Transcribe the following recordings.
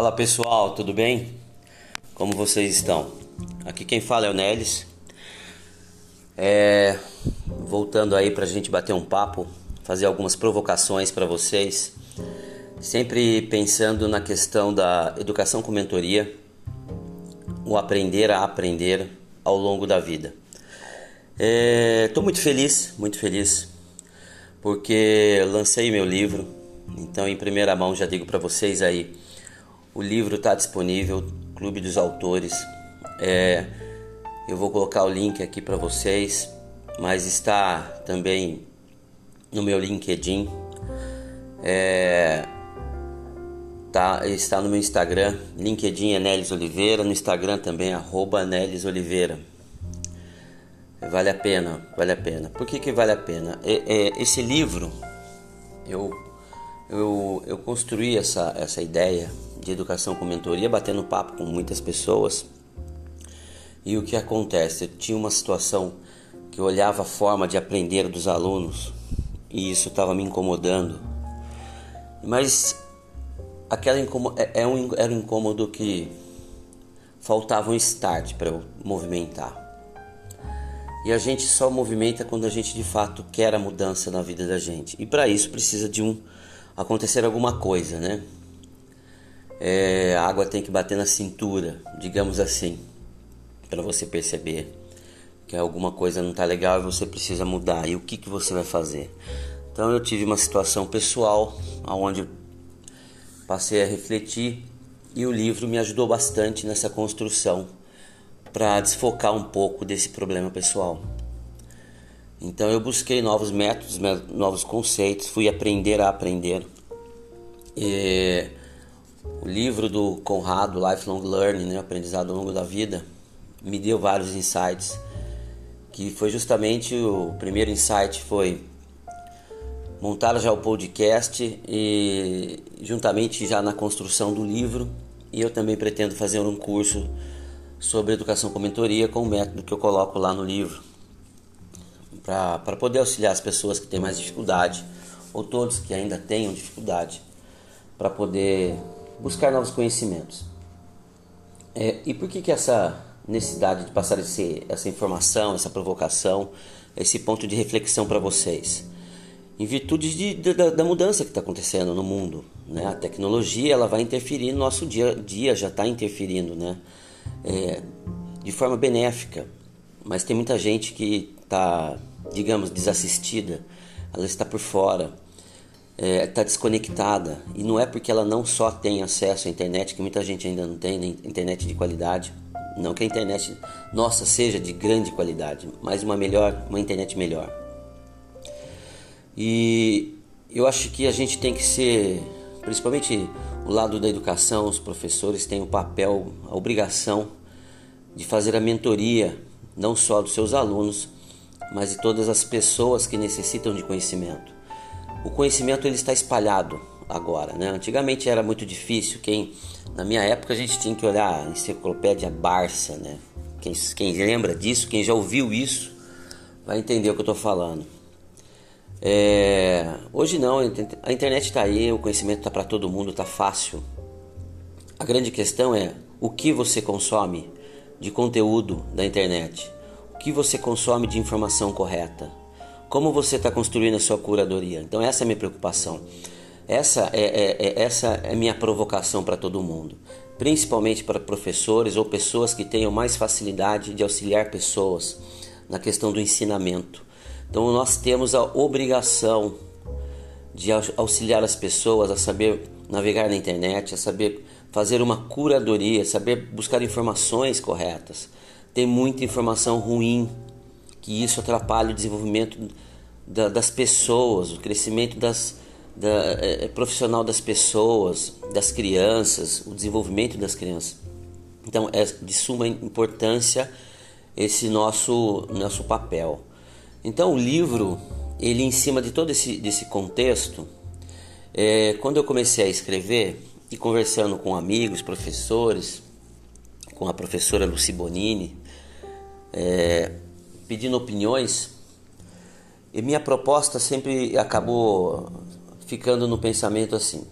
Fala pessoal, tudo bem? Como vocês estão? Aqui quem fala é o Nelis. É, voltando aí para a gente bater um papo, fazer algumas provocações para vocês, sempre pensando na questão da educação com mentoria, o aprender a aprender ao longo da vida. Estou é, muito feliz, muito feliz, porque lancei meu livro, então em primeira mão já digo para vocês aí o livro está disponível, Clube dos Autores. É, eu vou colocar o link aqui para vocês, mas está também no meu LinkedIn. É, tá, está no meu Instagram, LinkedIn é Nelis Oliveira, no Instagram também, arroba Nelis Oliveira. Vale a pena, vale a pena. Por que, que vale a pena? É, é, esse livro, eu, eu, eu construí essa, essa ideia de educação com mentoria, batendo papo com muitas pessoas. E o que acontece? Eu tinha uma situação que eu olhava a forma de aprender dos alunos e isso estava me incomodando. Mas aquela é, é um, era um incômodo que faltava um start para eu movimentar. E a gente só movimenta quando a gente de fato quer a mudança na vida da gente. E para isso precisa de um acontecer alguma coisa, né? é, a água tem que bater na cintura, digamos assim, para você perceber que alguma coisa não está legal e você precisa mudar. E o que, que você vai fazer? Então eu tive uma situação pessoal onde passei a refletir e o livro me ajudou bastante nessa construção para desfocar um pouco desse problema pessoal. Então eu busquei novos métodos, novos conceitos, fui aprender a aprender. E o livro do Conrado, Lifelong Learning, né, Aprendizado ao Longo da Vida, me deu vários insights. Que foi justamente o primeiro insight foi montar já o podcast e juntamente já na construção do livro. E eu também pretendo fazer um curso sobre educação com mentoria com o método que eu coloco lá no livro para poder auxiliar as pessoas que têm mais dificuldade ou todos que ainda tenham dificuldade para poder buscar novos conhecimentos. É, e por que, que essa necessidade de passar esse, essa informação, essa provocação, esse ponto de reflexão para vocês? Em virtude de, de, da, da, mudança que está acontecendo no mundo, né? A tecnologia ela vai interferir no nosso dia a dia, já está interferindo, né? É, de forma benéfica, mas tem muita gente que está, digamos, desassistida, ela está por fora está é, desconectada. E não é porque ela não só tem acesso à internet, que muita gente ainda não tem, internet de qualidade. Não que a internet nossa seja de grande qualidade, mas uma melhor, uma internet melhor. E eu acho que a gente tem que ser, principalmente o lado da educação, os professores têm o papel, a obrigação de fazer a mentoria, não só dos seus alunos, mas de todas as pessoas que necessitam de conhecimento o conhecimento ele está espalhado agora, né? Antigamente era muito difícil. Quem na minha época a gente tinha que olhar a enciclopédia Barça, né? Quem, quem lembra disso, quem já ouviu isso, vai entender o que eu estou falando. É, hoje não, a internet está aí, o conhecimento está para todo mundo, está fácil. A grande questão é o que você consome de conteúdo da internet, que você consome de informação correta. Como você está construindo a sua curadoria? Então essa é a minha preocupação. Essa é, é, é essa é minha provocação para todo mundo, principalmente para professores ou pessoas que tenham mais facilidade de auxiliar pessoas na questão do ensinamento. Então nós temos a obrigação de auxiliar as pessoas a saber navegar na internet, a saber fazer uma curadoria, saber buscar informações corretas. Tem muita informação ruim que isso atrapalha o desenvolvimento da, das pessoas, o crescimento das, da, é, é, profissional das pessoas, das crianças, o desenvolvimento das crianças. Então é de suma importância esse nosso nosso papel. Então o livro ele em cima de todo esse desse contexto, é, quando eu comecei a escrever e conversando com amigos, professores, com a professora Luci Bonini, é, pedindo opiniões, e minha proposta sempre acabou ficando no pensamento assim: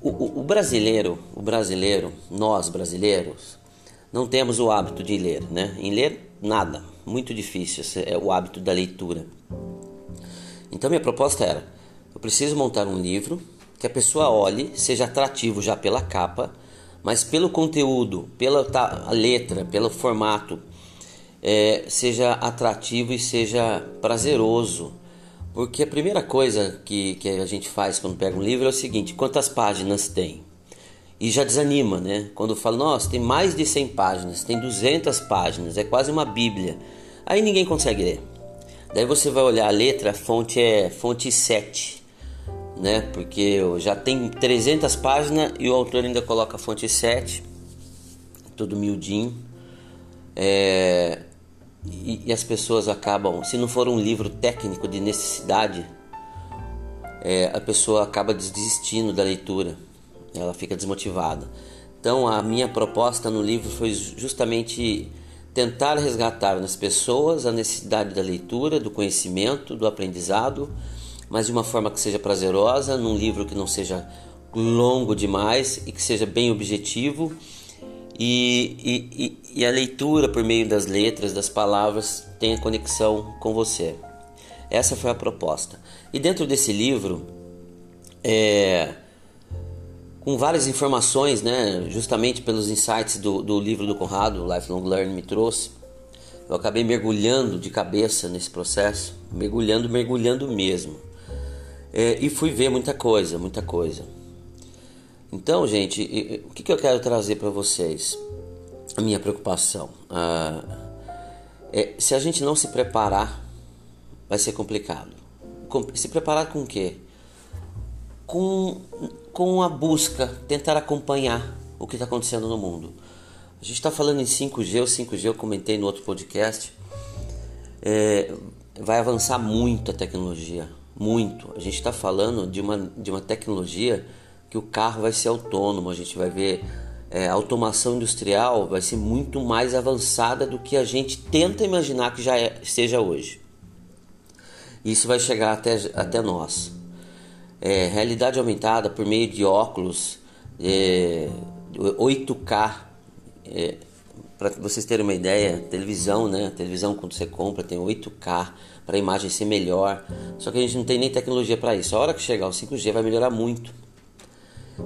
O, o, o brasileiro, o brasileiro, nós brasileiros, não temos o hábito de ler, né? Em ler nada, muito difícil, é o hábito da leitura. Então minha proposta era, eu preciso montar um livro que a pessoa olhe, seja atrativo já pela capa, mas pelo conteúdo, pela letra, pelo formato, é, seja atrativo e seja prazeroso porque a primeira coisa que, que a gente faz quando pega um livro é o seguinte: quantas páginas tem? E já desanima, né? Quando fala, nossa, tem mais de 100 páginas, tem 200 páginas, é quase uma Bíblia. Aí ninguém consegue ler. Daí você vai olhar a letra, a fonte é fonte 7, né? Porque já tem 300 páginas e o autor ainda coloca a fonte 7, tudo miudinho. É, e, e, as pessoas acabam, se não for um livro técnico de necessidade, é, a pessoa acaba desistindo da leitura, ela fica desmotivada. Então, a minha proposta no livro foi justamente tentar resgatar nas pessoas a necessidade da leitura, do conhecimento, do aprendizado, mas de uma forma que seja prazerosa, num livro que não seja longo demais e que seja bem objetivo e, e, e, a leitura por meio das letras, das palavras, tenha conexão com você. Essa foi a proposta. E dentro desse livro, é, com várias informações, né, justamente pelos insights do, do livro do Conrado, Lifelong Learning, me trouxe, eu acabei mergulhando de cabeça nesse processo, mergulhando, mergulhando mesmo. É, e fui ver muita coisa, muita coisa. Então, gente, o que, eu quero trazer para vocês? A minha preocupação. Ah, é, se a gente não se preparar, vai ser complicado. Se preparar com o quê? Com, com a busca, tentar acompanhar o que está acontecendo no mundo. A gente está falando em 5G, o 5G eu comentei no outro podcast. É, vai avançar muito a tecnologia, muito. A gente está falando de uma, de uma tecnologia que o carro vai ser autônomo, a gente vai ver é, automação industrial vai ser muito mais avançada do que a gente tenta imaginar que já é, seja hoje. Isso vai chegar até, até nós. É, realidade aumentada por meio de óculos é, 8K. Para vocês terem uma ideia, televisão, né? televisão quando você compra tem 8K para a imagem ser melhor. Só que a gente não tem nem tecnologia para isso. A hora que chegar o 5G vai melhorar muito.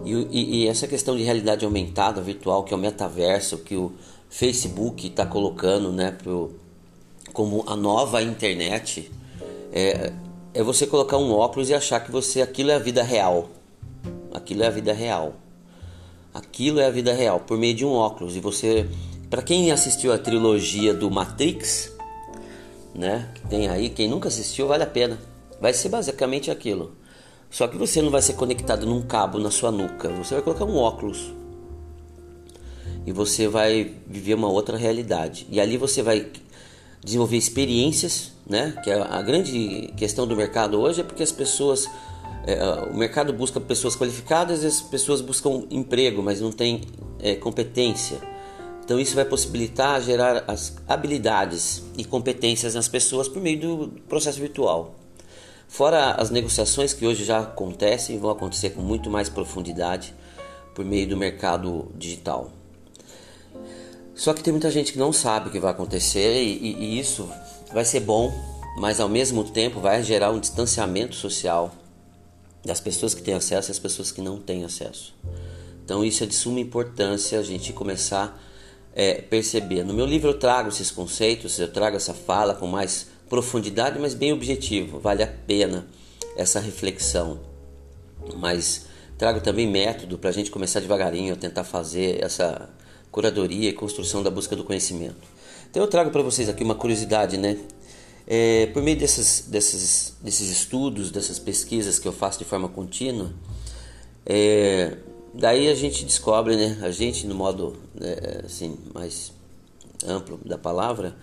E, e, e, essa questão de realidade aumentada, virtual, que é o metaverso, que o Facebook está colocando né, pro, como a nova internet, é, é você colocar um óculos e achar que você aquilo é a vida real. Aquilo é a vida real. Aquilo é a vida real, por meio de um óculos. E você, para quem assistiu a trilogia do Matrix, né, tem aí, quem nunca assistiu, vale a pena. Vai ser basicamente aquilo. Só que você não vai ser conectado num cabo na sua nuca, você vai colocar um óculos. E você vai viver uma outra realidade. E ali você vai desenvolver experiências, né? Que é a grande questão do mercado hoje é porque as pessoas é, o mercado busca pessoas qualificadas e as pessoas buscam emprego, mas não tem é, competência. Então isso vai possibilitar gerar as habilidades e competências nas pessoas por meio do processo virtual. Fora as negociações que hoje já acontecem e vão acontecer com muito mais profundidade por meio do mercado digital. Só que tem muita gente que não sabe o que vai acontecer e, e, e isso vai ser bom, mas ao mesmo tempo vai gerar um distanciamento social das pessoas que têm acesso e as pessoas que não têm acesso. Então isso é de suma importância a gente começar é, perceber. No meu livro eu trago esses conceitos, eu trago essa fala com mais profundidade, mas bem objetivo. Vale a pena essa reflexão. Mas trago também método para a gente começar devagarinho a tentar fazer essa curadoria e construção da busca do conhecimento. Então eu trago para vocês aqui uma curiosidade, né? É, por meio desses, desses, desses estudos, dessas pesquisas que eu faço de forma contínua, é, daí a gente descobre, né? A gente no modo é, assim mais amplo da palavra,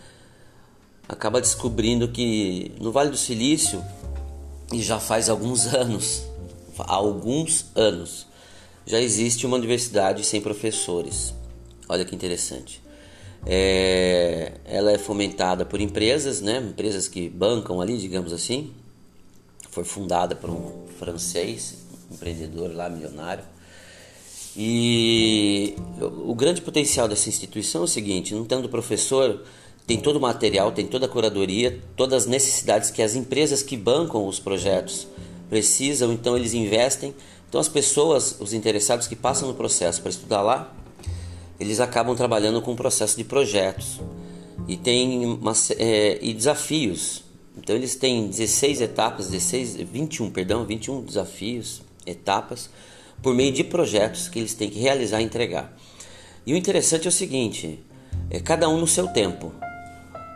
acaba descobrindo que no Vale do Silício, e já faz alguns anos, alguns anos, já existe uma universidade sem professores. Olha que interessante. É, ela é fomentada por empresas, né? Empresas que bancam ali, digamos assim. Foi fundada por um francês, empreendedor lá milionário. E o grande potencial dessa instituição é o seguinte: não tendo professor, tem todo o material, tem toda a curadoria, todas as necessidades que as empresas que bancam os projetos precisam, então eles investem. Então as pessoas, os interessados que passam no processo para estudar lá, eles acabam trabalhando com o processo de projetos e tem uma, é, e desafios. Então eles têm 16 etapas, 16, 21, perdão, 21 desafios, etapas por meio de projetos que eles têm que realizar e entregar. E o interessante é o seguinte: é cada um no seu tempo.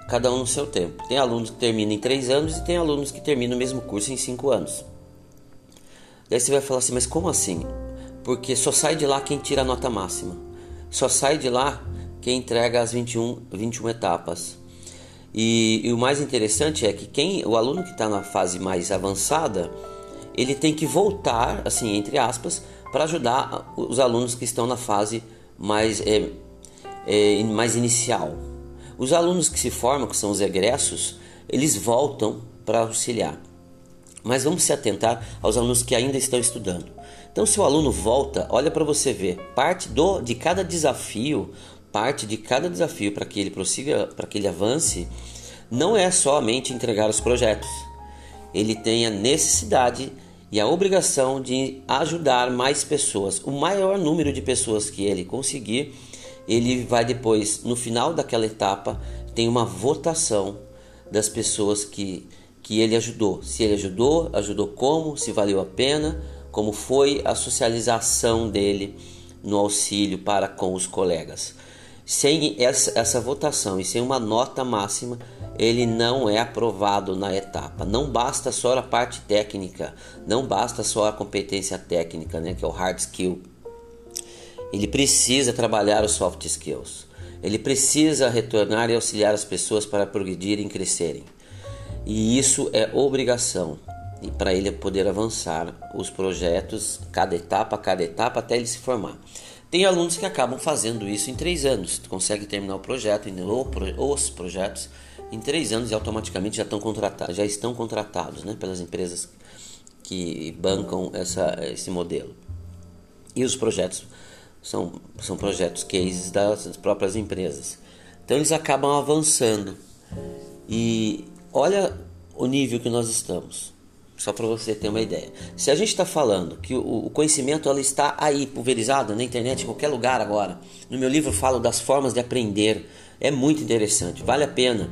Cada um no seu tempo. Tem alunos que terminam em três anos e tem alunos que terminam o mesmo curso em cinco anos. Daí você vai falar assim, mas como assim? Porque só sai de lá quem tira a nota máxima. Só sai de lá quem entrega as 21, 21 etapas. E, e o mais interessante é que quem o aluno que está na fase mais avançada, ele tem que voltar, assim, entre aspas, para ajudar os alunos que estão na fase mais, é, é, mais inicial. Os alunos que se formam, que são os egressos, eles voltam para auxiliar. Mas vamos se atentar aos alunos que ainda estão estudando. Então, se o aluno volta, olha para você ver, parte do, de cada desafio, parte de cada desafio para que ele prossiga, para que ele avance, não é somente entregar os projetos. Ele tem a necessidade e a obrigação de ajudar mais pessoas. O maior número de pessoas que ele conseguir, ele vai depois, no final daquela etapa, tem uma votação das pessoas que, que ele ajudou. Se ele ajudou, ajudou como, se valeu a pena, como foi a socialização dele no auxílio para com os colegas. Sem essa, essa votação e sem uma nota máxima, ele não é aprovado na etapa. Não basta só a parte técnica, não basta só a competência técnica, né, que é o hard skill. Ele precisa trabalhar os soft skills. Ele precisa retornar e auxiliar as pessoas para progredirem e crescerem. E isso é obrigação para ele poder avançar os projetos, cada etapa, cada etapa, até ele se formar. Tem alunos que acabam fazendo isso em três anos, consegue terminar o projeto, os projetos em três anos e automaticamente já estão contratados, já estão contratados, né, pelas empresas que bancam essa, esse modelo. E os projetos são, são projetos cases das próprias empresas. Então eles acabam avançando. E olha o nível que nós estamos. Só para você ter uma ideia. Se a gente está falando que o, conhecimento ela está aí pulverizado na internet, em qualquer lugar agora. No meu livro eu falo das formas de aprender. É muito interessante, vale a pena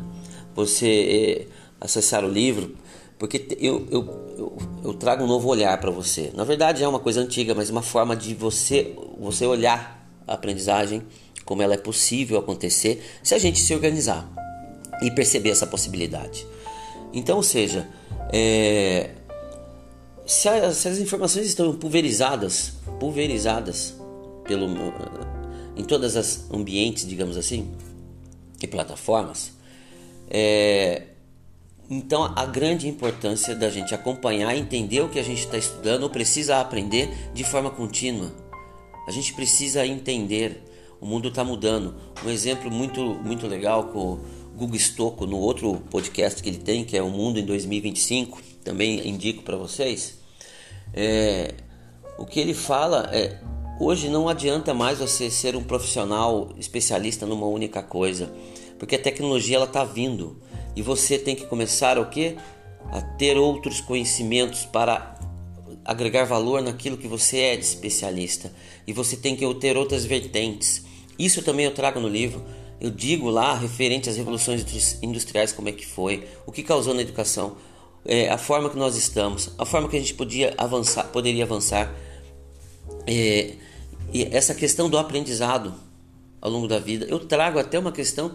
você eh, acessar o livro, porque eu, eu, eu, eu trago um novo olhar para você. Na verdade é uma coisa antiga, mas uma forma de você, você olhar a aprendizagem, como ela é possível acontecer, se a gente se organizar e perceber essa possibilidade. Então, ou seja, é, se, a, se, as informações estão pulverizadas, pulverizadas pelo, em todas as ambientes, digamos assim, e plataformas, é, então a grande importância da gente acompanhar, entender o que a gente está estudando ou precisa aprender de forma contínua. A gente precisa entender. O mundo está mudando. Um exemplo muito muito legal com Google Stocco no outro podcast que ele tem, que é O Mundo em 2025, também indico para vocês. É, o que ele fala é: hoje não adianta mais você ser um profissional especialista numa única coisa, porque a tecnologia ela está vindo e você tem que começar o que? A ter outros conhecimentos para agregar valor naquilo que você é de especialista e você tem que ter outras vertentes. Isso também eu trago no livro eu digo lá referente às revoluções industriais como é que foi, o que causou na educação, é, a forma que nós estamos, a forma que a gente podia avançar, poderia avançar, é, e essa questão do aprendizado ao longo da vida. Eu trago até uma questão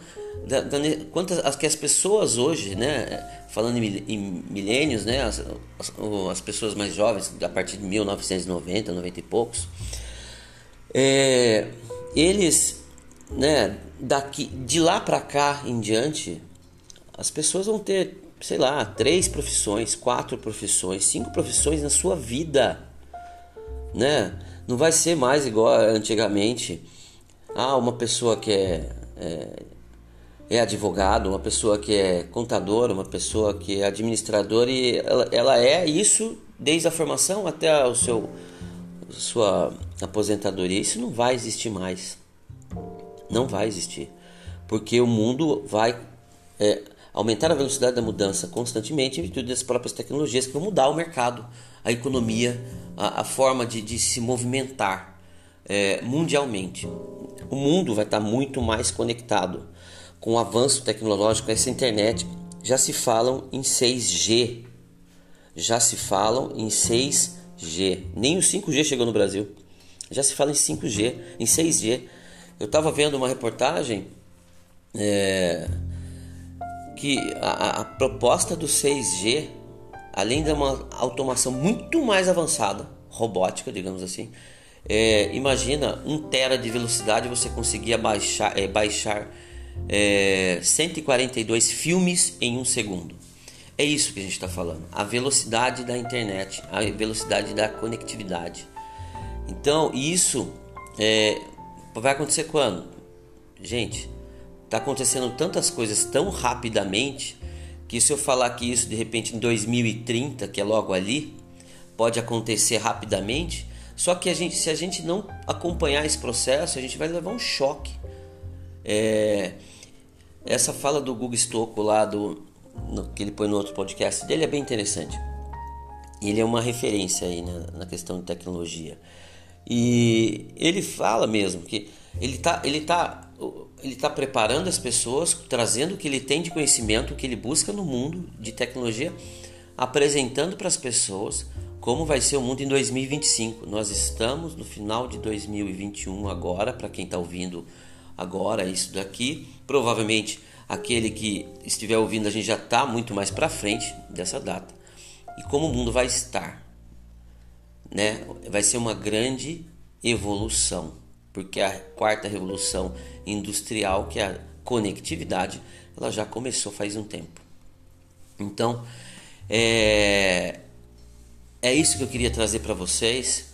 da, da quantas as que as pessoas hoje, né, falando em, em milênios, né, as, as, as, pessoas mais jovens a partir de 1990, 90 e poucos, é, eles, né, daqui de lá para cá em diante, as pessoas vão ter, sei lá, três profissões, quatro profissões, cinco profissões na sua vida, né? Não vai ser mais igual antigamente. Ah, uma pessoa que é, é, é advogado, uma pessoa que é contador, uma pessoa que é administrador e ela, ela é isso desde a formação até o seu sua aposentadoria, isso não vai existir mais. Não vai existir. Porque o mundo vai é, aumentar a velocidade da mudança constantemente em virtude das próprias tecnologias que vão mudar o mercado, a economia, a, a forma de, de, se movimentar é, mundialmente. O mundo vai estar muito mais conectado com o avanço tecnológico, essa internet. Já se falam em 6G, já se falam em 6G. Nem o 5G chegou no Brasil. Já se fala em 5G, em 6G. Eu estava vendo uma reportagem é, que a, a, proposta do 6G, além de uma automação muito mais avançada, robótica, digamos assim, é, imagina um tera de velocidade você conseguia baixar, é, baixar é, 142 filmes em um segundo. É isso que a gente está falando. A velocidade da internet, a velocidade da conectividade. Então, isso é, vai acontecer quando? Gente, está acontecendo tantas coisas tão rapidamente que se eu falar que isso de repente em 2030, que é logo ali, pode acontecer rapidamente, só que a gente, se a gente não acompanhar esse processo, a gente vai levar um choque. É, essa fala do Google Stocco lá do no, que ele põe no outro podcast dele é bem interessante. Ele é uma referência aí na, na questão de tecnologia. E ele fala mesmo que ele está ele tá, ele tá preparando as pessoas, trazendo o que ele tem de conhecimento, o que ele busca no mundo de tecnologia, apresentando para as pessoas como vai ser o mundo em 2025. Nós estamos no final de 2021 agora, para quem está ouvindo agora isso daqui. Provavelmente aquele que estiver ouvindo a gente já está muito mais para frente dessa data. E como o mundo vai estar, né? Vai ser uma grande evolução, porque a quarta revolução industrial, que é a conectividade, ela já começou faz um tempo. Então, é, é isso que eu queria trazer para vocês.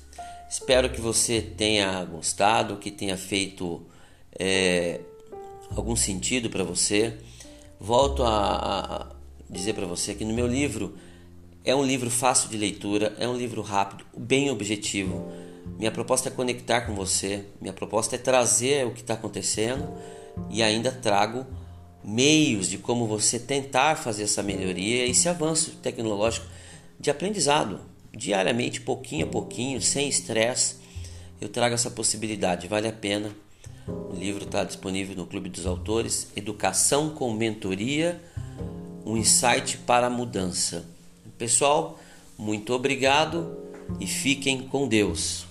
Espero que você tenha gostado, que tenha feito é, algum sentido para você. Volto a, a dizer para você que no meu livro é um livro fácil de leitura, é um livro rápido, bem objetivo. Minha proposta é conectar com você, minha proposta é trazer o que está acontecendo e ainda trago meios de como você tentar fazer essa melhoria e esse avanço tecnológico de aprendizado diariamente, pouquinho a pouquinho, sem estresse. Eu trago essa possibilidade, vale a pena. O livro está disponível no Clube dos Autores, Educação com Mentoria, um insight para a mudança. Pessoal, muito obrigado e fiquem com Deus.